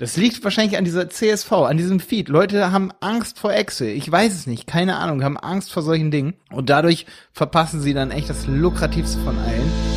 Das liegt wahrscheinlich an dieser CSV, an diesem Feed. Leute haben Angst vor Excel. Ich weiß es nicht, keine Ahnung, haben Angst vor solchen Dingen. Und dadurch verpassen sie dann echt das lukrativste von allen.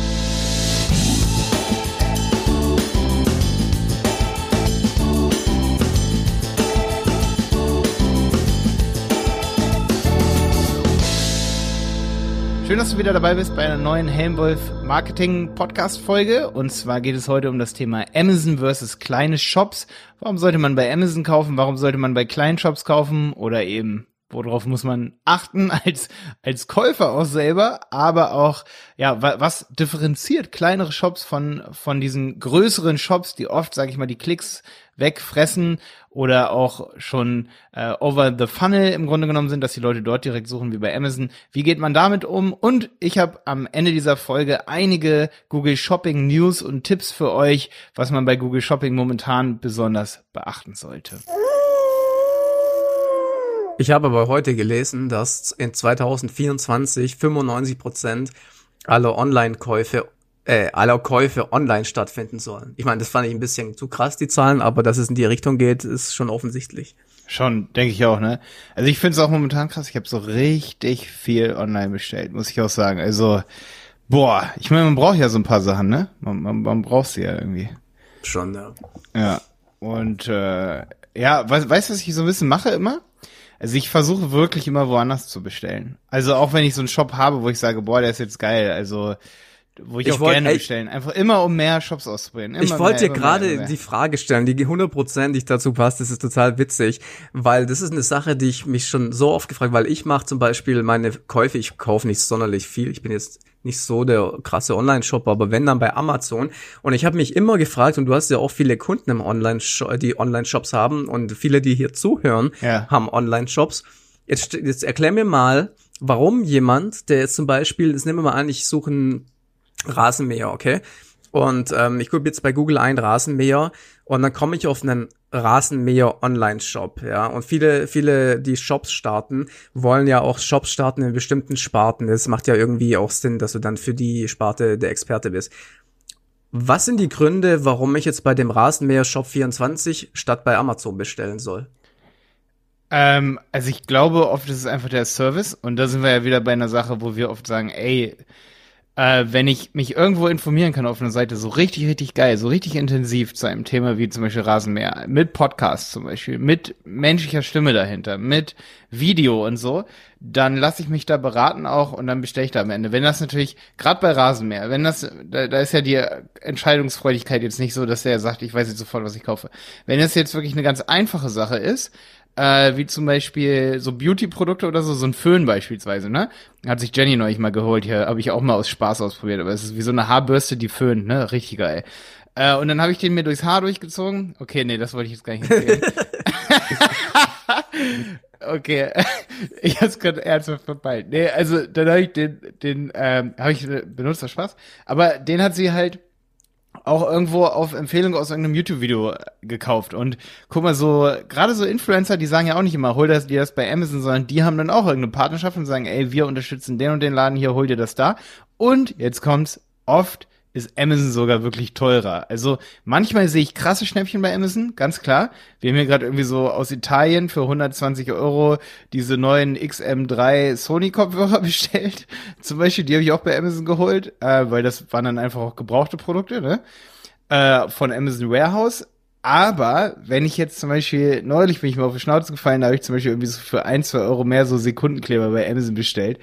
Schön, dass du wieder dabei bist bei einer neuen Helmwolf Marketing Podcast Folge. Und zwar geht es heute um das Thema Amazon versus kleine Shops. Warum sollte man bei Amazon kaufen? Warum sollte man bei kleinen Shops kaufen? Oder eben, worauf muss man achten als, als Käufer auch selber? Aber auch, ja, was differenziert kleinere Shops von, von diesen größeren Shops, die oft, sage ich mal, die Klicks wegfressen oder auch schon äh, over the funnel im Grunde genommen sind, dass die Leute dort direkt suchen wie bei Amazon. Wie geht man damit um? Und ich habe am Ende dieser Folge einige Google Shopping News und Tipps für euch, was man bei Google Shopping momentan besonders beachten sollte. Ich habe aber heute gelesen, dass in 2024 95 Prozent aller Online-Käufe äh, aller Käufe online stattfinden sollen. Ich meine, das fand ich ein bisschen zu krass, die Zahlen, aber dass es in die Richtung geht, ist schon offensichtlich. Schon, denke ich auch, ne? Also ich finde es auch momentan krass, ich habe so richtig viel online bestellt, muss ich auch sagen. Also, boah, ich meine, man braucht ja so ein paar Sachen, ne? Man, man, man braucht sie ja irgendwie. Schon, ja. Ja. Und äh, ja, weißt du, was ich so ein bisschen mache immer? Also ich versuche wirklich immer woanders zu bestellen. Also auch wenn ich so einen Shop habe, wo ich sage, boah, der ist jetzt geil. Also wo ich, ich auch wollt, gerne bestellen. Einfach immer um mehr Shops auszuprobieren. ich wollte dir gerade die Frage stellen, die hundertprozentig dazu passt. Das ist total witzig, weil das ist eine Sache, die ich mich schon so oft gefragt, weil ich mache zum Beispiel meine Käufe, ich kaufe nicht sonderlich viel. Ich bin jetzt nicht so der krasse Online-Shop, aber wenn dann bei Amazon. Und ich habe mich immer gefragt, und du hast ja auch viele Kunden im Online, die Online-Shops haben und viele, die hier zuhören, ja. haben Online-Shops. Jetzt, jetzt erklär mir mal, warum jemand, der jetzt zum Beispiel, das nehmen wir mal an, ich suche einen Rasenmäher, okay? Und ähm, ich gucke jetzt bei Google ein Rasenmäher und dann komme ich auf einen Rasenmäher Online-Shop, ja. Und viele, viele, die Shops starten, wollen ja auch Shops starten in bestimmten Sparten. Das macht ja irgendwie auch Sinn, dass du dann für die Sparte der Experte bist. Was sind die Gründe, warum ich jetzt bei dem Rasenmäher Shop 24 statt bei Amazon bestellen soll? Ähm, also ich glaube, oft ist es einfach der Service und da sind wir ja wieder bei einer Sache, wo wir oft sagen, ey, äh, wenn ich mich irgendwo informieren kann auf einer Seite, so richtig, richtig geil, so richtig intensiv zu einem Thema wie zum Beispiel Rasenmäher, mit Podcast zum Beispiel, mit menschlicher Stimme dahinter, mit Video und so, dann lasse ich mich da beraten auch und dann bestelle ich da am Ende. Wenn das natürlich, gerade bei Rasenmäher, wenn das, da, da ist ja die Entscheidungsfreudigkeit jetzt nicht so, dass der sagt, ich weiß jetzt sofort, was ich kaufe. Wenn das jetzt wirklich eine ganz einfache Sache ist, äh, wie zum Beispiel so Beauty-Produkte oder so, so ein Föhn beispielsweise, ne? Hat sich Jenny neulich mal geholt hier, habe ich auch mal aus Spaß ausprobiert, aber es ist wie so eine Haarbürste, die föhnt, ne? Richtig geil. Äh, und dann habe ich den mir durchs Haar durchgezogen. Okay, nee, das wollte ich jetzt gar nicht erzählen. okay, ich hab's gerade ernsthaft verpeilt. Nee, also dann habe ich den, den ähm, habe ich benutzt, das Spaß. Aber den hat sie halt auch irgendwo auf Empfehlung aus irgendeinem YouTube-Video gekauft. Und guck mal, so, gerade so Influencer, die sagen ja auch nicht immer, hol das dir das bei Amazon, sondern die haben dann auch irgendeine Partnerschaft und sagen, ey, wir unterstützen den und den Laden hier, hol dir das da. Und jetzt kommt's oft ist Amazon sogar wirklich teurer. Also manchmal sehe ich krasse Schnäppchen bei Amazon, ganz klar. Wir haben hier gerade irgendwie so aus Italien für 120 Euro diese neuen XM3 Sony-Kopfhörer bestellt. Zum Beispiel, die habe ich auch bei Amazon geholt, äh, weil das waren dann einfach auch gebrauchte Produkte, ne? Äh, von Amazon Warehouse. Aber wenn ich jetzt zum Beispiel, neulich bin ich mal auf die Schnauze gefallen, da habe ich zum Beispiel irgendwie so für ein, zwei Euro mehr so Sekundenkleber bei Amazon bestellt.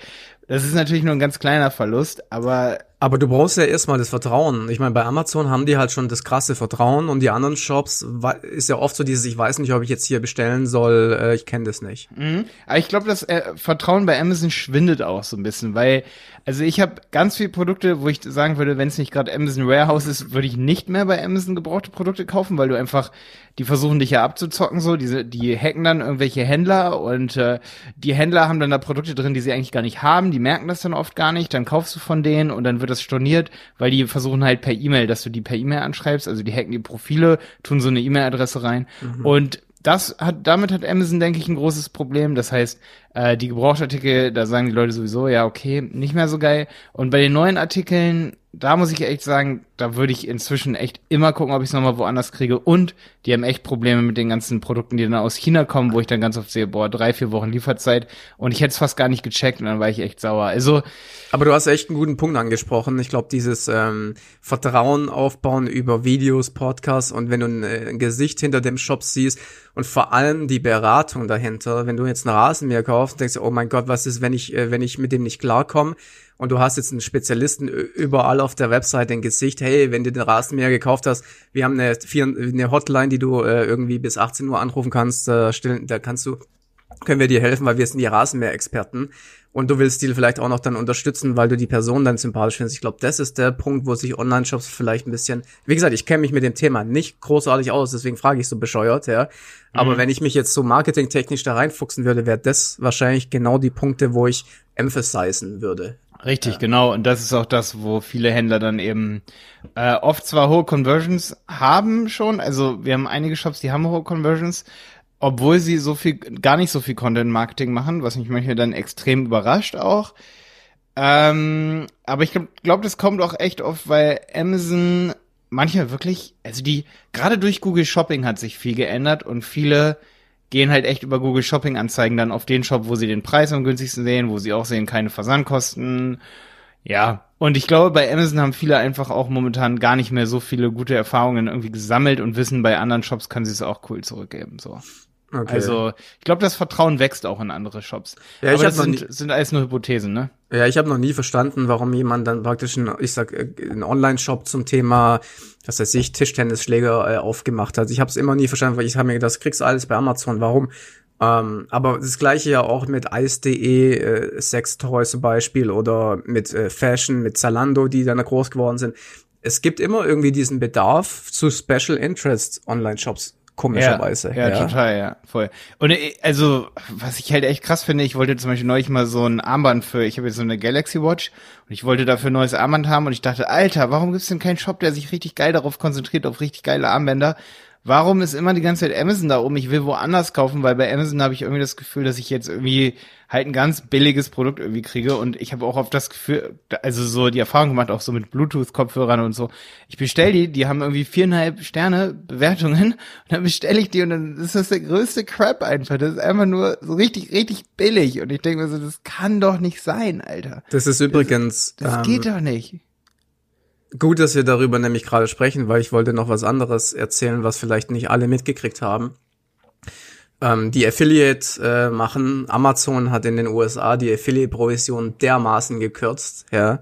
Das ist natürlich nur ein ganz kleiner Verlust, aber aber du brauchst ja erstmal das Vertrauen. Ich meine, bei Amazon haben die halt schon das krasse Vertrauen und die anderen Shops ist ja oft so dieses, ich weiß nicht, ob ich jetzt hier bestellen soll, äh, ich kenne das nicht. Mhm. Aber ich glaube, das äh, Vertrauen bei Amazon schwindet auch so ein bisschen, weil, also ich habe ganz viele Produkte, wo ich sagen würde, wenn es nicht gerade Amazon Warehouse ist, würde ich nicht mehr bei Amazon gebrauchte Produkte kaufen, weil du einfach, die versuchen dich ja abzuzocken so, diese, die hacken dann irgendwelche Händler und äh, die Händler haben dann da Produkte drin, die sie eigentlich gar nicht haben, die merken das dann oft gar nicht, dann kaufst du von denen und dann wird das storniert, weil die versuchen halt per E-Mail, dass du die per E-Mail anschreibst, also die hacken die Profile, tun so eine E-Mail-Adresse rein mhm. und das hat, damit hat Amazon, denke ich, ein großes Problem. Das heißt, äh, die Gebrauchtartikel, da sagen die Leute sowieso, ja, okay, nicht mehr so geil. Und bei den neuen Artikeln, da muss ich echt sagen, da würde ich inzwischen echt immer gucken, ob ich es nochmal woanders kriege. Und die haben echt Probleme mit den ganzen Produkten, die dann aus China kommen, wo ich dann ganz oft sehe, boah, drei, vier Wochen Lieferzeit. Und ich hätte es fast gar nicht gecheckt und dann war ich echt sauer. Also. Aber du hast echt einen guten Punkt angesprochen. Ich glaube, dieses ähm, Vertrauen aufbauen über Videos, Podcasts und wenn du ein, äh, ein Gesicht hinter dem Shop siehst und vor allem die Beratung dahinter, wenn du jetzt einen Rasenmäher kaufst, denkst du, oh mein Gott, was ist, wenn ich, äh, wenn ich mit dem nicht klarkomme? und du hast jetzt einen Spezialisten überall auf der Website ein Gesicht, hey, wenn du den Rasenmäher gekauft hast, wir haben eine, eine Hotline, die du äh, irgendwie bis 18 Uhr anrufen kannst, äh, stellen, da kannst du, können wir dir helfen, weil wir sind die Rasenmäher-Experten und du willst die vielleicht auch noch dann unterstützen, weil du die Person dann sympathisch findest. Ich glaube, das ist der Punkt, wo sich Online-Shops vielleicht ein bisschen, wie gesagt, ich kenne mich mit dem Thema nicht großartig aus, deswegen frage ich so bescheuert, ja. Aber mhm. wenn ich mich jetzt so marketingtechnisch da reinfuchsen würde, wäre das wahrscheinlich genau die Punkte, wo ich emphasizen würde. Richtig, ja. genau. Und das ist auch das, wo viele Händler dann eben äh, oft zwar hohe Conversions haben schon, also wir haben einige Shops, die haben hohe Conversions, obwohl sie so viel, gar nicht so viel Content-Marketing machen, was mich manchmal dann extrem überrascht auch. Ähm, aber ich glaube, glaub, das kommt auch echt oft, weil Amazon manchmal wirklich, also die, gerade durch Google Shopping hat sich viel geändert und viele gehen halt echt über Google Shopping Anzeigen dann auf den Shop, wo sie den Preis am günstigsten sehen, wo sie auch sehen, keine Versandkosten. Ja. Und ich glaube, bei Amazon haben viele einfach auch momentan gar nicht mehr so viele gute Erfahrungen irgendwie gesammelt und wissen, bei anderen Shops können sie es auch cool zurückgeben, so. Okay. Also, ich glaube, das Vertrauen wächst auch in andere Shops. Ja, Aber ich das sind, sind alles nur Hypothesen, ne? Ja, ich habe noch nie verstanden, warum jemand dann praktisch, ein, ich sag, äh, einen Online-Shop zum Thema, was weiß ich, Tischtennisschläger äh, aufgemacht hat. Ich habe es immer nie verstanden, weil ich habe mir gedacht, das kriegst du alles bei Amazon. Warum? Ähm, aber das gleiche ja auch mit Ice.de, äh, Sextoys zum Beispiel oder mit äh, Fashion, mit Zalando, die dann groß geworden sind. Es gibt immer irgendwie diesen Bedarf zu Special Interest Online-Shops komischerweise. Ja, ja, ja, total, ja, voll. Und äh, also, was ich halt echt krass finde, ich wollte zum Beispiel neulich mal so ein Armband für, ich habe jetzt so eine Galaxy Watch und ich wollte dafür ein neues Armband haben und ich dachte, Alter, warum gibt's denn keinen Shop, der sich richtig geil darauf konzentriert, auf richtig geile Armbänder? Warum ist immer die ganze Zeit Amazon da oben? Ich will woanders kaufen, weil bei Amazon habe ich irgendwie das Gefühl, dass ich jetzt irgendwie halt ein ganz billiges Produkt irgendwie kriege und ich habe auch oft das Gefühl, also so die Erfahrung gemacht, auch so mit Bluetooth-Kopfhörern und so. Ich bestell die, die haben irgendwie viereinhalb Sterne Bewertungen und dann bestelle ich die und dann ist das der größte Crap einfach. Das ist einfach nur so richtig, richtig billig und ich denke mir so, das kann doch nicht sein, Alter. Das ist übrigens. Das, das ähm, geht doch nicht. Gut, dass wir darüber nämlich gerade sprechen, weil ich wollte noch was anderes erzählen, was vielleicht nicht alle mitgekriegt haben. Ähm, die Affiliate äh, machen, Amazon hat in den USA die Affiliate-Provision dermaßen gekürzt, ja,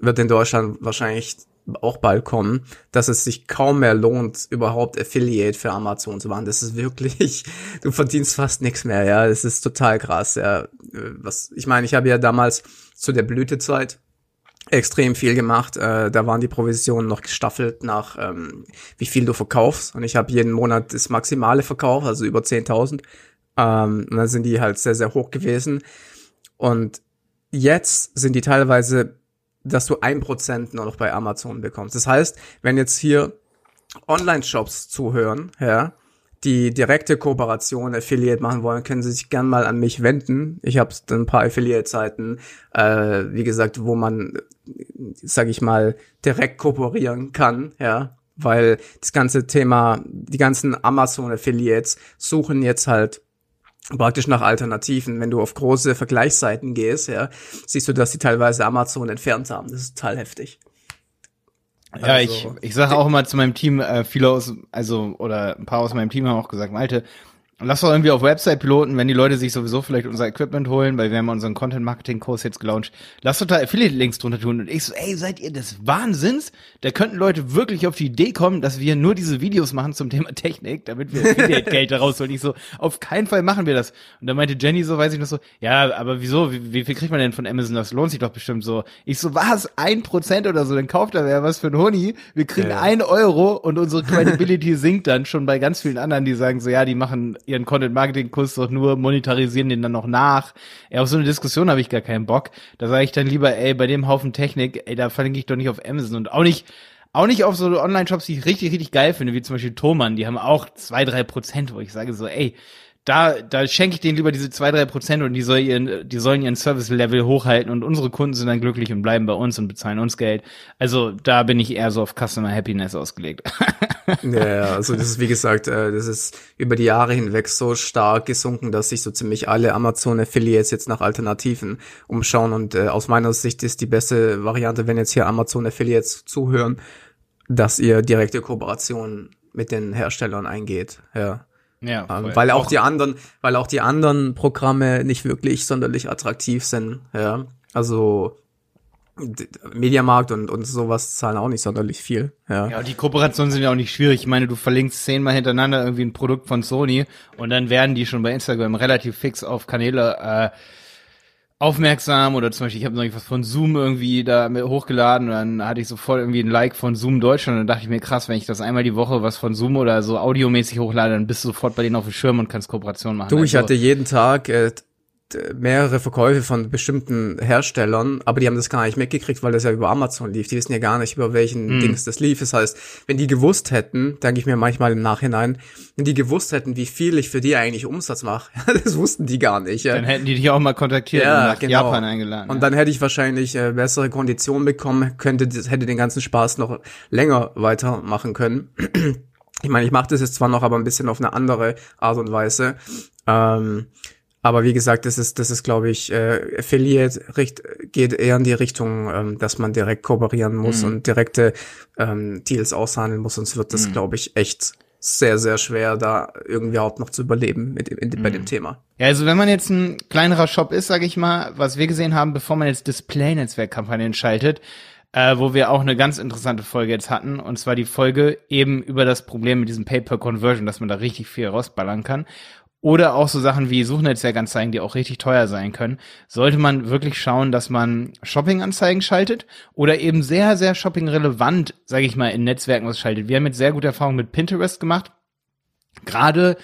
wird in Deutschland wahrscheinlich auch bald kommen, dass es sich kaum mehr lohnt, überhaupt Affiliate für Amazon zu machen. Das ist wirklich, du verdienst fast nichts mehr, ja. Das ist total krass, ja. Was, ich meine, ich habe ja damals zu der Blütezeit extrem viel gemacht. Äh, da waren die Provisionen noch gestaffelt nach, ähm, wie viel du verkaufst. Und ich habe jeden Monat das maximale verkauft, also über 10.000. Ähm, und dann sind die halt sehr, sehr hoch gewesen. Und jetzt sind die teilweise, dass du ein Prozent nur noch bei Amazon bekommst. Das heißt, wenn jetzt hier Online-Shops zuhören, ja, die direkte Kooperation Affiliate machen wollen, können Sie sich gern mal an mich wenden. Ich habe ein paar Affiliate-Seiten, äh, wie gesagt, wo man, sage ich mal, direkt kooperieren kann, ja, weil das ganze Thema, die ganzen Amazon-Affiliates suchen jetzt halt praktisch nach Alternativen. Wenn du auf große Vergleichsseiten gehst, ja, siehst du, dass sie teilweise Amazon entfernt haben. Das ist total heftig. Ja, also, ich, ich sage auch immer zu meinem Team, äh, viele aus, also, oder ein paar aus meinem Team haben auch gesagt, Malte, Lass doch irgendwie auf Website piloten, wenn die Leute sich sowieso vielleicht unser Equipment holen, weil wir haben unseren Content Marketing Kurs jetzt gelauncht. Lass doch da Affiliate Links drunter tun. Und ich so, ey, seid ihr des Wahnsinns? Da könnten Leute wirklich auf die Idee kommen, dass wir nur diese Videos machen zum Thema Technik, damit wir Affiliate Geld daraus holen. Ich so, auf keinen Fall machen wir das. Und dann meinte Jenny so, weiß ich noch so, ja, aber wieso? Wie, wie viel kriegt man denn von Amazon? Das lohnt sich doch bestimmt so. Ich so, was? Ein Prozent oder so? Dann kauft er wer was für ein Honig. Wir kriegen ja. ein Euro und unsere Credibility sinkt dann schon bei ganz vielen anderen, die sagen so, ja, die machen ihren Content Marketing Kurs doch nur monetarisieren den dann noch nach. Ey, auf so eine Diskussion habe ich gar keinen Bock. Da sage ich dann lieber, ey, bei dem Haufen Technik, ey, da verlinke ich doch nicht auf Amazon und auch nicht, auch nicht auf so Online-Shops, die ich richtig, richtig geil finde, wie zum Beispiel Thomann, die haben auch zwei, drei Prozent, wo ich sage so, ey, da, da schenke ich denen lieber diese zwei, drei Prozent und die, soll ihren, die sollen ihren Service-Level hochhalten und unsere Kunden sind dann glücklich und bleiben bei uns und bezahlen uns Geld. Also da bin ich eher so auf Customer Happiness ausgelegt. ja, also das ist wie gesagt, äh, das ist über die Jahre hinweg so stark gesunken, dass sich so ziemlich alle Amazon-Affiliates jetzt nach Alternativen umschauen und äh, aus meiner Sicht ist die beste Variante, wenn jetzt hier Amazon-Affiliates zuhören, dass ihr direkte Kooperationen mit den Herstellern eingeht. Ja. Ja, ähm, weil auch, auch die anderen, weil auch die anderen Programme nicht wirklich sonderlich attraktiv sind. Ja, also Mediamarkt und, und sowas zahlen auch nicht sonderlich viel. Ja. ja, die Kooperationen sind ja auch nicht schwierig. Ich meine, du verlinkst zehnmal hintereinander irgendwie ein Produkt von Sony und dann werden die schon bei Instagram relativ fix auf Kanäle äh, aufmerksam oder zum Beispiel, ich habe noch was von Zoom irgendwie da hochgeladen und dann hatte ich sofort irgendwie ein Like von Zoom Deutschland und dann dachte ich mir, krass, wenn ich das einmal die Woche was von Zoom oder so audiomäßig hochlade, dann bist du sofort bei denen auf dem Schirm und kannst Kooperation machen. Du, ich also, hatte jeden Tag äh, mehrere Verkäufe von bestimmten Herstellern, aber die haben das gar nicht mitgekriegt, weil das ja über Amazon lief. Die wissen ja gar nicht, über welchen mm. Dings das lief. Das heißt, wenn die gewusst hätten, denke ich mir manchmal im Nachhinein, wenn die gewusst hätten, wie viel ich für die eigentlich Umsatz mache, das wussten die gar nicht. Ja. Dann hätten die dich auch mal kontaktiert ja, und nach genau. Japan eingeladen. Und ja. dann hätte ich wahrscheinlich äh, bessere Konditionen bekommen, könnte hätte den ganzen Spaß noch länger weitermachen können. ich meine, ich mache das jetzt zwar noch, aber ein bisschen auf eine andere Art und Weise. Ähm, aber wie gesagt, das ist, das ist, glaube ich, äh, Affiliate richt, geht eher in die Richtung, ähm, dass man direkt kooperieren muss mhm. und direkte ähm, Deals aushandeln muss, sonst wird das, mhm. glaube ich, echt sehr, sehr schwer, da irgendwie überhaupt noch zu überleben mit, in, mhm. bei dem mhm. Thema. Ja, also wenn man jetzt ein kleinerer Shop ist, sage ich mal, was wir gesehen haben, bevor man jetzt Display-Netzwerkkampagnen schaltet, äh, wo wir auch eine ganz interessante Folge jetzt hatten, und zwar die Folge eben über das Problem mit diesem Pay-per-Conversion, dass man da richtig viel rausballern kann oder auch so Sachen wie Suchnetzwerkanzeigen, die auch richtig teuer sein können, sollte man wirklich schauen, dass man Shoppinganzeigen schaltet oder eben sehr, sehr shoppingrelevant, sage ich mal, in Netzwerken was schaltet. Wir haben jetzt sehr gute Erfahrungen mit Pinterest gemacht. Gerade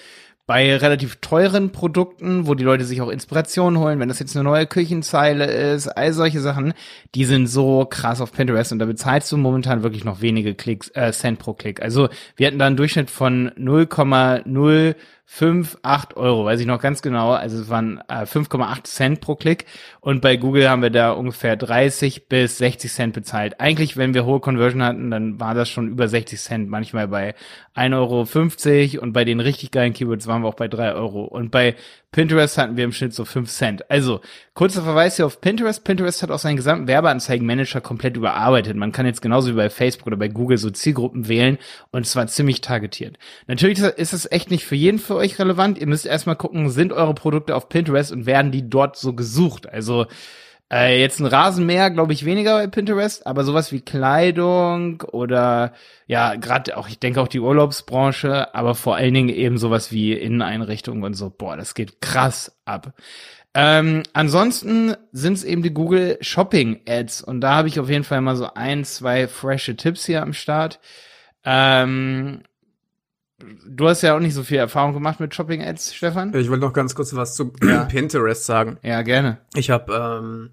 bei relativ teuren Produkten, wo die Leute sich auch Inspiration holen, wenn das jetzt eine neue Küchenzeile ist, all solche Sachen, die sind so krass auf Pinterest und da bezahlst du momentan wirklich noch wenige Klicks, äh, Cent pro Klick. Also wir hatten da einen Durchschnitt von 0,0 5, 8 Euro, weiß ich noch ganz genau. Also es waren äh, 5,8 Cent pro Klick. Und bei Google haben wir da ungefähr 30 bis 60 Cent bezahlt. Eigentlich, wenn wir hohe Conversion hatten, dann war das schon über 60 Cent. Manchmal bei 1,50 Euro und bei den richtig geilen Keywords waren wir auch bei 3 Euro. Und bei Pinterest hatten wir im Schnitt so 5 Cent. Also, kurzer Verweis hier auf Pinterest. Pinterest hat auch seinen gesamten Werbeanzeigenmanager komplett überarbeitet. Man kann jetzt genauso wie bei Facebook oder bei Google so Zielgruppen wählen und zwar ziemlich targetiert. Natürlich ist es echt nicht für jeden für euch relevant. Ihr müsst erstmal gucken, sind eure Produkte auf Pinterest und werden die dort so gesucht? Also, äh, jetzt ein Rasenmäher, glaube ich, weniger bei Pinterest, aber sowas wie Kleidung oder ja, gerade auch, ich denke auch die Urlaubsbranche, aber vor allen Dingen eben sowas wie Inneneinrichtungen und so, boah, das geht krass ab. Ähm, ansonsten sind es eben die Google Shopping Ads und da habe ich auf jeden Fall mal so ein, zwei frische Tipps hier am Start. Ähm, Du hast ja auch nicht so viel Erfahrung gemacht mit Shopping Ads, Stefan. Ich wollte noch ganz kurz was zu ja. Pinterest sagen. Ja, gerne. Ich habe ähm,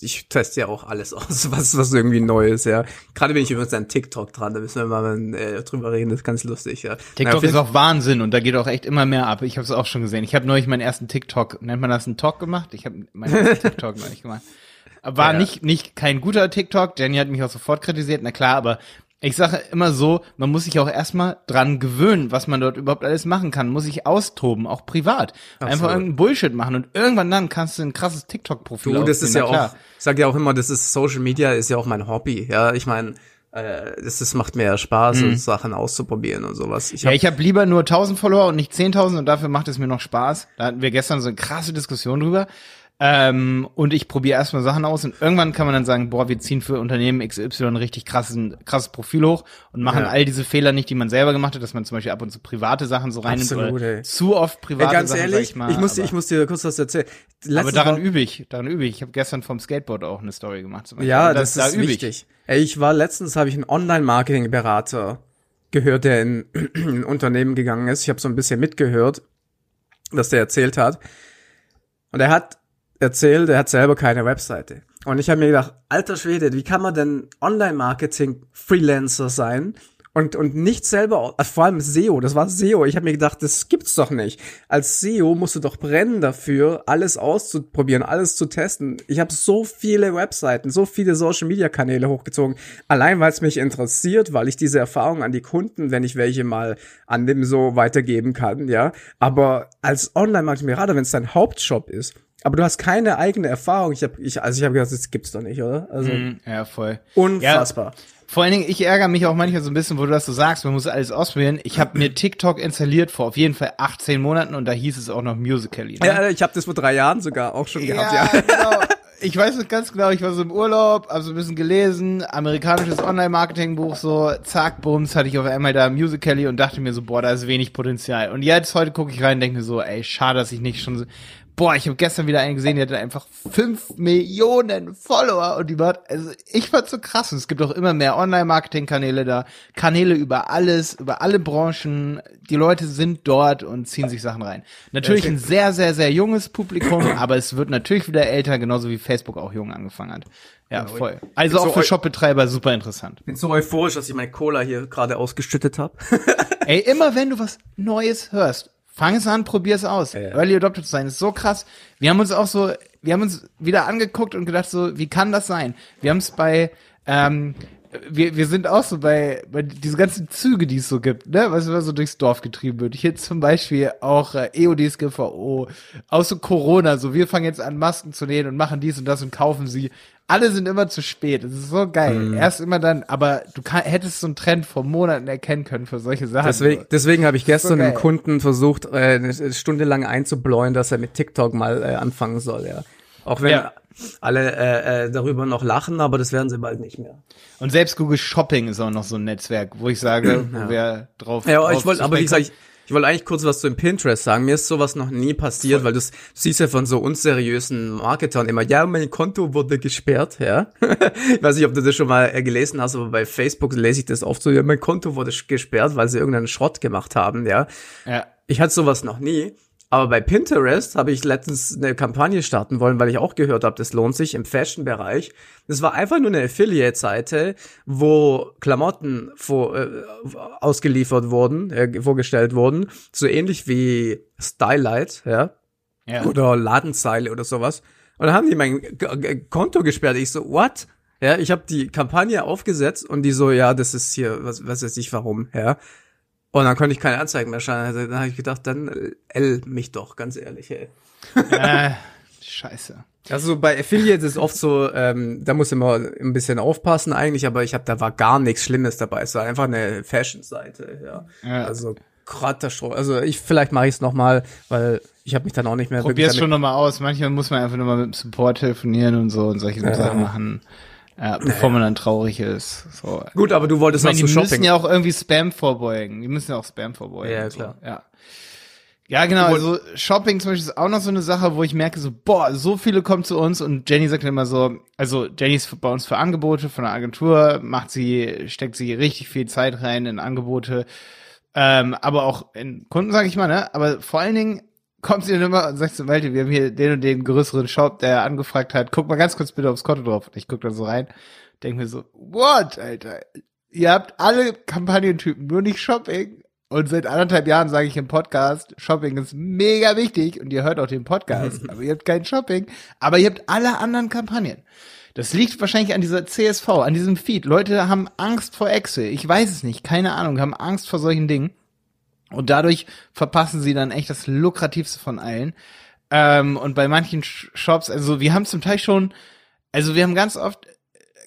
ich teste ja auch alles aus, was, was irgendwie neu ist, ja. Gerade bin ich übrigens an TikTok dran, da müssen wir mal äh, drüber reden, das ist ganz lustig, ja. TikTok Na, ist auch Wahnsinn und da geht auch echt immer mehr ab. Ich habe es auch schon gesehen. Ich habe neulich meinen ersten TikTok, nennt man das einen Talk gemacht? Ich habe meinen ersten TikTok neulich gemacht. War ja. nicht, nicht kein guter TikTok. Jenny hat mich auch sofort kritisiert. Na klar, aber ich sage immer so, man muss sich auch erstmal dran gewöhnen, was man dort überhaupt alles machen kann. Muss sich austoben, auch privat. Absolut. Einfach irgendeinen Bullshit machen und irgendwann dann kannst du ein krasses TikTok-Profil Du, das ist ja auch, ich sag ja auch immer, das ist Social Media ist ja auch mein Hobby. Ja, ich meine, äh, das, das macht mir ja Spaß, mhm. Sachen auszuprobieren und sowas. Ich hab, ja, ich habe lieber nur 1000 Follower und nicht 10.000 und dafür macht es mir noch Spaß. Da hatten wir gestern so eine krasse Diskussion drüber. Ähm, und ich probiere erstmal Sachen aus und irgendwann kann man dann sagen, boah, wir ziehen für Unternehmen XY ein richtig krasses, krasses Profil hoch und machen ja. all diese Fehler nicht, die man selber gemacht hat, dass man zum Beispiel ab und zu private Sachen so reinnimmt Absolut, ey. zu oft private ey, ganz Sachen, ehrlich, ich, mal, ich, muss, ich muss dir kurz was erzählen. Letztes aber daran übe ich, daran übe ich. Ich habe gestern vom Skateboard auch eine Story gemacht. Zum Ja, das, das, ist da wichtig. Ey, ich war letztens, habe ich einen Online-Marketing-Berater gehört, der in, in ein Unternehmen gegangen ist. Ich habe so ein bisschen mitgehört, dass der erzählt hat. Und er hat erzählt, er hat selber keine Webseite. Und ich habe mir gedacht, alter Schwede, wie kann man denn Online-Marketing-Freelancer sein und, und nicht selber, äh, vor allem SEO, das war SEO. Ich habe mir gedacht, das gibt's doch nicht. Als SEO musst du doch brennen dafür, alles auszuprobieren, alles zu testen. Ich habe so viele Webseiten, so viele Social Media Kanäle hochgezogen, allein weil es mich interessiert, weil ich diese Erfahrung an die Kunden, wenn ich welche mal an dem so weitergeben kann, ja. Aber als Online-Marketing, gerade wenn es dein Hauptjob ist, aber du hast keine eigene Erfahrung. Ich habe, ich, also ich habe gedacht, das gibt's doch nicht, oder? Also Mm, ja, voll. unfassbar. Vor allen Dingen, ich ärgere mich auch manchmal so ein bisschen, wo du das so sagst, man muss alles ausprobieren. Ich habe mir TikTok installiert vor auf jeden Fall 18 Monaten und da hieß es auch noch Musical.ly. Ne? Ja, ich habe das vor drei Jahren sogar auch schon gehabt, ja. genau. Ich weiß es ganz genau, ich war so im Urlaub, hab so ein bisschen gelesen, amerikanisches Online-Marketing-Buch, so, zack, bums, hatte ich auf einmal da Musical.ly und dachte mir so, boah, da ist wenig Potenzial. Und jetzt, heute gucke ich rein und denke mir so, ey, schade, dass ich nicht schon so, boah, ich habe gestern wieder einen gesehen, die hatte einfach fünf Millionen Follower und die war, also ich fand's so krass und es gibt auch immer mehr Online-Marketing-Kanäle da, Kanäle über alles, über alle Branchen, die Leute sind dort und ziehen sich Sachen rein. Natürlich ein sehr, sehr, sehr junges Publikum, aber es wird natürlich wieder älter, genauso wie Facebook auch jung angefangen hat. Ja, voll. Also so auch für Shopbetreiber super interessant. bin so euphorisch, dass ich meine Cola hier gerade ausgeschüttet habe. Ey, immer wenn du was Neues hörst, fang es an, probier es aus. ja. Early Adopter zu sein ist so krass. Wir haben uns auch so, wir haben uns wieder angeguckt und gedacht so, wie kann das sein? Wir haben es bei, ähm, wir, wir sind auch so bei, bei diese ganzen Züge, die es so gibt, ne, was immer so durchs Dorf getrieben wird. Hier zum Beispiel auch äh, EODSGVO, auch so Corona, so wir fangen jetzt an Masken zu nähen und machen dies und das und kaufen sie. Alle sind immer zu spät. Das ist so geil. Mhm. Erst immer dann, aber du kann, hättest so einen Trend vor Monaten erkennen können für solche Sachen. Deswegen, deswegen habe ich gestern einem Kunden versucht, äh, eine Stunde lang einzubläuen, dass er mit TikTok mal äh, anfangen soll, ja. Auch wenn Ja. alle äh, äh, darüber noch lachen, aber das werden sie bald nicht mehr. Und selbst Google Shopping ist auch noch so ein Netzwerk, wo ich sage, wo wir drauf. Ja, drauf ich wollte, aber wie gesagt, ich, ich wollte eigentlich kurz was zu dem Pinterest sagen. Mir ist sowas noch nie passiert, weil du siehst ja von so unseriösen Marketern immer, ja, mein Konto wurde gesperrt, ja. ich weiß nicht, ob du das schon mal äh, gelesen hast, aber bei Facebook lese ich das oft so, ja, mein Konto wurde gesperrt, weil sie irgendeinen Schrott gemacht haben, ja. Ja. Ich hatte sowas noch nie. Aber bei Pinterest habe ich letztens eine Kampagne starten wollen, weil ich auch gehört habe, das lohnt sich im Fashion-Bereich. Das war einfach nur eine Affiliate-Seite, wo Klamotten vor, äh, ausgeliefert wurden, äh, vorgestellt wurden, so ähnlich wie Stylight, ja, Ja. oder Ladenzeile oder sowas. Und dann haben die mein K- Konto gesperrt. Ich so, what? Ja, ich habe die Kampagne aufgesetzt und die so, ja, das ist hier, was, was weiß ich warum, ja. Und dann konnte ich keine Anzeigen mehr schreiben. Also, dann habe ich gedacht, dann äh, L mich doch, ganz ehrlich, ey. äh, scheiße. Also bei Affiliates ist oft so, ähm, da muss immer ein bisschen aufpassen eigentlich, aber ich habe, da war gar nichts Schlimmes dabei. Es war einfach eine Fashion-Seite, ja. Ja. Also Katastrophe. Also ich vielleicht mache ich es noch mal, weil ich habe mich dann auch nicht mehr Probier's damit- schon nochmal aus. Manchmal muss man einfach nochmal mit dem Support telefonieren und so und solche Sachen machen, ja, bevor man dann traurig ist. So. Gut, aber du Ich wolltest meine, noch die zu müssen Shopping. ja auch irgendwie Spam vorbeugen. Die müssen ja auch Spam vorbeugen. Ja, und so. klar. Ja. Ja, genau. Also Shopping zum Beispiel ist auch noch so eine Sache, wo ich merke so, boah, so viele kommen zu uns und Jenny sagt immer so, also Jenny ist bei uns für Angebote von der Agentur, macht sie, steckt sie richtig viel Zeit rein in Angebote, ähm, aber auch in Kunden, sag ich mal, ne? Aber vor allen Dingen kommt sie dann immer und sagt so, Malte, wir haben hier den und den größeren Shop, der angefragt hat, guck mal ganz kurz bitte aufs Konto drauf. Und ich guck dann so rein, denk mir so, what, Alter? Ihr habt alle Kampagnentypen, nur nicht Shopping. Und seit anderthalb Jahren sage ich im Podcast, Shopping ist mega wichtig und ihr hört auch den Podcast, aber ihr habt kein Shopping, aber ihr habt alle anderen Kampagnen. Das liegt wahrscheinlich an dieser CSV, an diesem Feed. Leute haben Angst vor Excel. Ich weiß es nicht, keine Ahnung, haben Angst vor solchen Dingen. Und dadurch verpassen sie dann echt das lukrativste von allen. Ähm, und bei manchen Sh- Shops, also wir haben zum Teil schon, also wir haben ganz oft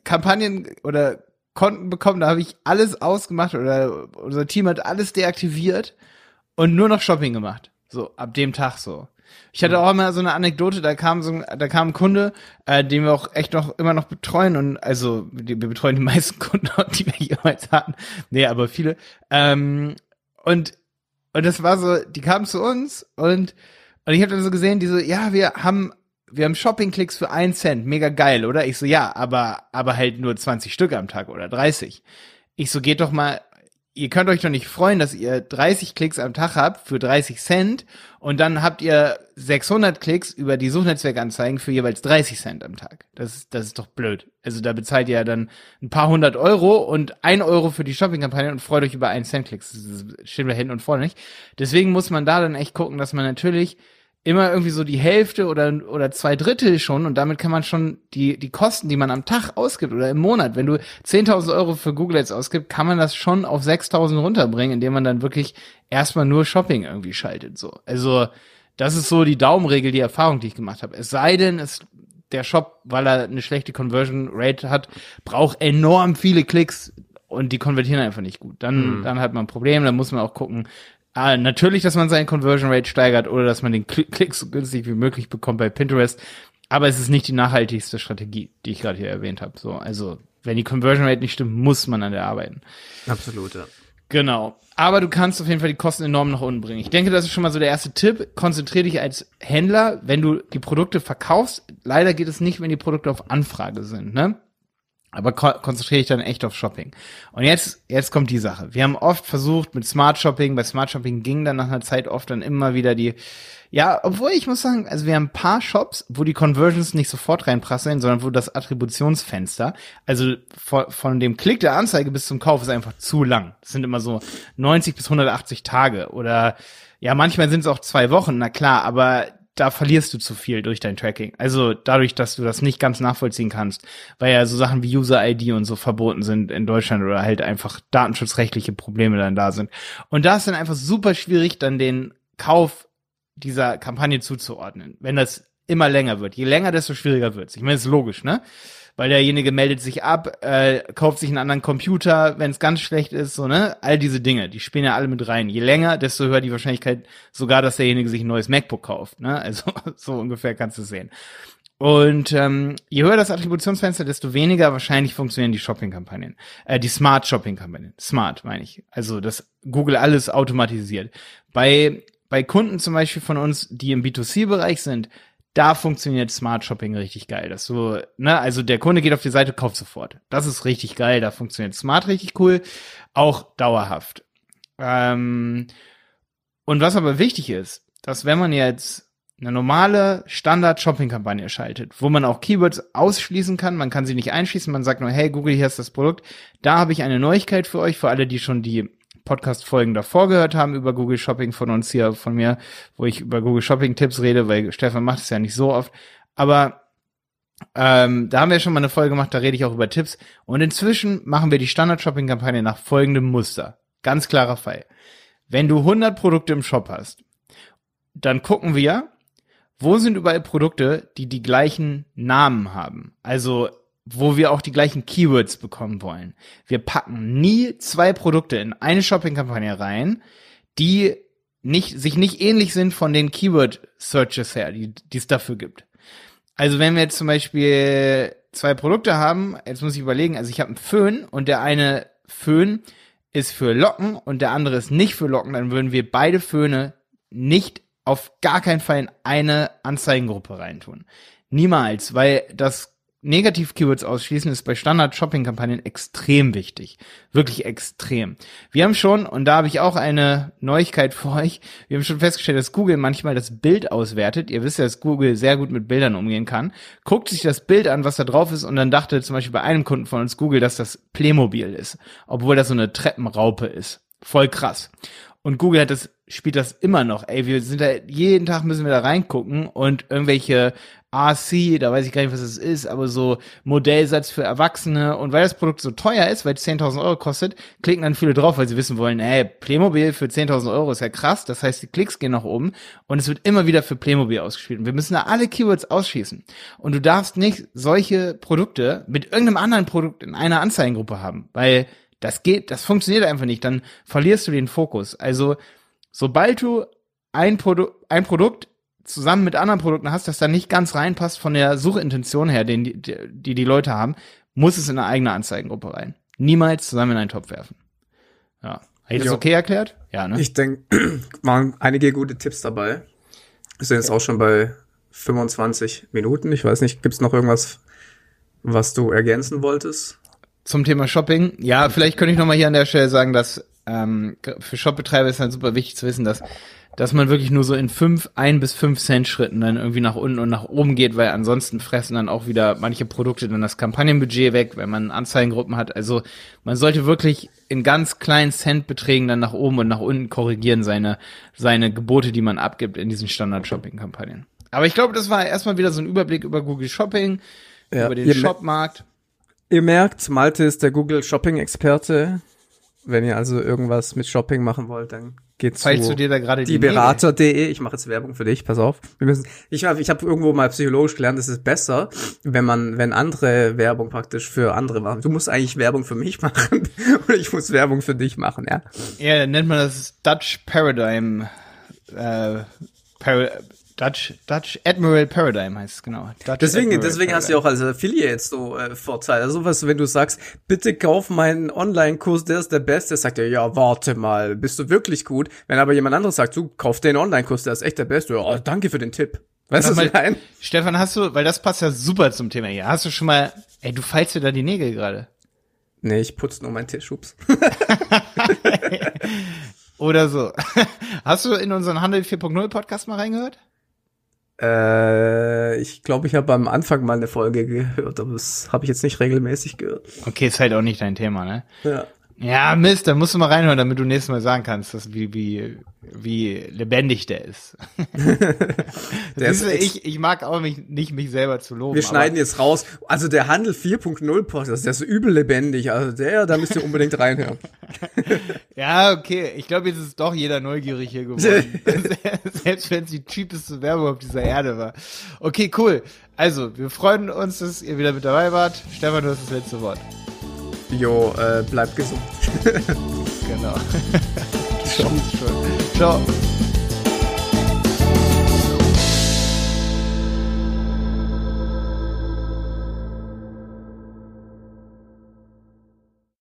Kampagnen oder Konten bekommen, da habe ich alles ausgemacht oder unser Team hat alles deaktiviert und nur noch Shopping gemacht. So, ab dem Tag so. Ich hatte auch immer so eine Anekdote, da kam so ein, da kam ein Kunde, äh, den wir auch echt noch immer noch betreuen und also die, wir betreuen die meisten Kunden, die wir jemals hatten. Nee, aber viele. Ähm, und und das war so, die kamen zu uns und und ich habe dann so gesehen, die so, ja, wir haben wir haben Shopping-Klicks für einen Cent, mega geil, oder? Ich so, ja, aber aber halt nur 20 Stück am Tag oder 30. Ich so, geht doch mal, ihr könnt euch doch nicht freuen, dass ihr 30 Klicks am Tag habt für 30 Cent und dann habt ihr 600 Klicks über die Suchnetzwerkanzeigen für jeweils 30 Cent am Tag. Das ist, das ist doch blöd. Also da bezahlt ihr ja dann ein paar hundert Euro und ein Euro für die Shoppingkampagne und freut euch über einen Cent Klicks. Das stehen wir hinten und vorne nicht. Deswegen muss man da dann echt gucken, dass man natürlich immer irgendwie so die Hälfte oder, oder zwei Drittel schon und damit kann man schon die, die Kosten, die man am Tag ausgibt oder im Monat, wenn du 10.000 Euro für Google Ads ausgibst, kann man das schon auf 6.000 runterbringen, indem man dann wirklich erstmal nur Shopping irgendwie schaltet, so. Also, das ist so die Daumenregel, die Erfahrung, die ich gemacht habe. Es sei denn, es, der Shop, weil er eine schlechte Conversion Rate hat, braucht enorm viele Klicks und die konvertieren einfach nicht gut. Dann, mhm. dann hat man ein Problem, dann muss man auch gucken, Ah, natürlich, dass man seinen Conversion Rate steigert oder dass man den Klick so günstig wie möglich bekommt bei Pinterest. Aber es ist nicht die nachhaltigste Strategie, die ich gerade hier erwähnt habe. So, also wenn die Conversion Rate nicht stimmt, muss man an der arbeiten. Absolut, ja. Genau. Aber du kannst auf jeden Fall die Kosten enorm nach unten bringen. Ich denke, das ist schon mal so der erste Tipp. Konzentriere dich als Händler, wenn du die Produkte verkaufst. Leider geht es nicht, wenn die Produkte auf Anfrage sind, ne? Aber ko konzentriere ich dann echt auf Shopping. Und jetzt, jetzt kommt die Sache. Wir haben oft versucht mit Smart Shopping, bei Smart Shopping ging dann nach einer Zeit oft dann immer wieder die, ja, obwohl ich muss sagen, also wir haben ein paar Shops, wo die Conversions nicht sofort reinprasseln, sondern wo das Attributionsfenster, also von, von dem Klick der Anzeige bis zum Kauf ist einfach zu lang. Das sind immer so 90 bis 180 Tage oder ja, manchmal sind es auch zwei Wochen, na klar, aber da verlierst du zu viel durch dein Tracking. Also dadurch, dass du das nicht ganz nachvollziehen kannst, weil ja so Sachen wie User-ID und so verboten sind in Deutschland oder halt einfach datenschutzrechtliche Probleme dann da sind. Und da ist dann einfach super schwierig, dann den Kauf dieser Kampagne zuzuordnen, wenn das immer länger wird. Je länger, desto schwieriger wird's. Ich meine, ist logisch, ne? Weil derjenige meldet sich ab, äh, kauft sich einen anderen Computer, wenn es ganz schlecht ist, so, ne? All diese Dinge, die spielen ja alle mit rein. Je länger, desto höher die Wahrscheinlichkeit sogar, dass derjenige sich ein neues MacBook kauft, ne? Also so ungefähr kannst du sehen. Und ähm, je höher das Attributionsfenster, desto weniger wahrscheinlich funktionieren die Shopping-Kampagnen. Äh, die Smart Shopping-Kampagnen. Smart, meine ich. Also, dass Google alles automatisiert. Bei, bei Kunden zum Beispiel von uns, die im B2C-Bereich sind, da funktioniert Smart Shopping richtig geil. Das so, ne, also der Kunde geht auf die Seite, kauft sofort. Das ist richtig geil. Da funktioniert Smart richtig cool, auch dauerhaft. Ähm, und was aber wichtig ist, dass wenn man jetzt eine normale Standard-Shopping-Kampagne schaltet, wo man auch Keywords ausschließen kann, man kann sie nicht einschließen, man sagt nur, hey Google, hier ist das Produkt, da habe ich eine Neuigkeit für euch, für alle, die schon die Podcast-Folgen davor gehört haben über Google Shopping von uns hier, von mir, wo ich über Google Shopping-Tipps rede, weil Stefan macht es ja nicht so oft. Aber ähm, da haben wir schon mal eine Folge gemacht, da rede ich auch über Tipps. Und inzwischen machen wir die Standard-Shopping-Kampagne nach folgendem Muster. Ganz klarer Fall. Wenn du 100 Produkte im Shop hast, dann gucken wir, wo sind überall Produkte, die die gleichen Namen haben. Also wo wir auch die gleichen Keywords bekommen wollen. Wir packen nie zwei Produkte in eine Shopping-Kampagne rein, die nicht, sich nicht ähnlich sind von den Keyword-Searches her, die, die es dafür gibt. Also wenn wir jetzt zum Beispiel zwei Produkte haben, jetzt muss ich überlegen, also ich habe einen Föhn und der eine Föhn ist für Locken und der andere ist nicht für Locken, dann würden wir beide Föhne nicht auf gar keinen Fall in eine Anzeigengruppe reintun. Niemals, weil das Negativ-Keywords ausschließen ist bei Standard-Shopping-Kampagnen extrem wichtig. Wirklich extrem. Wir haben schon, und da habe ich auch eine Neuigkeit für euch, wir haben schon festgestellt, dass Google manchmal das Bild auswertet. Ihr wisst ja, dass Google sehr gut mit Bildern umgehen kann. Guckt sich das Bild an, was da drauf ist, und dann dachte zum Beispiel bei einem Kunden von uns Google, dass das Playmobil ist. Obwohl das so eine Treppenraupe ist. Voll krass. Und Google hat das, spielt das immer noch. Ey, wir sind da, jeden Tag müssen wir da reingucken und irgendwelche RC, da weiß ich gar nicht, was das ist, aber so Modellsatz für Erwachsene. Und weil das Produkt so teuer ist, weil es 10.000 Euro kostet, klicken dann viele drauf, weil sie wissen wollen, ey, Playmobil für 10.000 Euro ist ja krass. Das heißt, die Klicks gehen nach oben und es wird immer wieder für Playmobil ausgespielt. Und wir müssen da alle Keywords ausschließen. Und du darfst nicht solche Produkte mit irgendeinem anderen Produkt in einer Anzeigengruppe haben, weil das geht, das funktioniert einfach nicht. Dann verlierst du den Fokus. Also, sobald du ein, Produ ein Produkt zusammen mit anderen Produkten hast, das da nicht ganz reinpasst von der Suchintention her, den die, die die Leute haben, muss es in eine eigene Anzeigengruppe rein. Niemals zusammen in einen Topf werfen. Ja. Habe ich das okay erklärt? Ja, ne? Ich denke, waren einige gute Tipps dabei. Wir sind jetzt auch schon bei 25 Minuten. Ich weiß nicht, gibt's noch irgendwas, was du ergänzen wolltest? Zum Thema Shopping? Ja, vielleicht könnte ich noch mal hier an der Stelle sagen, dass ähm, für Shopbetreiber ist halt super wichtig zu wissen, dass dass man wirklich nur so in fünf, ein bis fünf Cent Schritten dann irgendwie nach unten und nach oben geht, weil ansonsten fressen dann auch wieder manche Produkte dann das Kampagnenbudget weg, wenn man Anzeigengruppen hat. Also man sollte wirklich in ganz kleinen Centbeträgen dann nach oben und nach unten korrigieren seine, seine Gebote, die man abgibt in diesen Standard-Shopping-Kampagnen. Aber ich glaube, das war erstmal wieder so ein Überblick über Google Shopping, ja, über den Shopmarkt. Ihr merkt, Malte ist der Google Shopping-Experte. Wenn ihr also irgendwas mit Shopping machen wollt, dann geht zu du dir da gerade die Berater.de. Ich mache jetzt Werbung für dich, pass auf. Wir müssen, ich habe ich hab irgendwo mal psychologisch gelernt, es ist besser, wenn man, wenn andere Werbung praktisch für andere machen. Du musst eigentlich Werbung für mich machen oder ich muss Werbung für dich machen, ja. Ja, dann nennt man das Dutch Paradigm. Äh, Par Dutch, Dutch Admiral Paradigm heißt es genau. Dutch deswegen, Admiral deswegen Paradigm. hast du ja auch als Affiliate so äh, Vorteile. Also was, wenn du sagst, bitte kauf meinen Online-Kurs, der ist der beste, sagt er, ja, warte mal, bist du wirklich gut? Wenn aber jemand anderes sagt, du kauf den Online-Kurs, der ist echt der beste, ja, oh, danke für den Tipp. Weißt du, was ich Stefan, hast du, weil das passt ja super zum Thema hier, hast du schon mal, ey, du feilst dir da die Nägel gerade. Nee, ich putze nur meinen Tisch, ups. Oder so. Hast du in unseren Handel 4.0 Podcast mal reingehört? Äh, ich glaube, ich habe am Anfang mal eine Folge gehört, aber das habe ich jetzt nicht regelmäßig gehört. Okay, ist halt auch nicht dein Thema, ne? Ja. Ja, Mist, da musst du mal reinhören, damit du nächstes Mal sagen kannst, dass wie, wie, wie lebendig der ist. der ist ich, ich mag auch mich, nicht mich selber zu loben. Wir schneiden jetzt raus. Also der Handel 4.0 Podcast, der ist so übel lebendig. Also der, da müsst ihr unbedingt reinhören. ja, okay. Ich glaube, jetzt ist doch jeder neugierig hier geworden. Selbst wenn es die cheapeste Werbung auf dieser Erde war. Okay, cool. Also, wir freuen uns, dass ihr wieder mit dabei wart. Stefan, du hast das letzte Wort. Jo, äh, bleibt gesund. genau. Ciao. Ciao.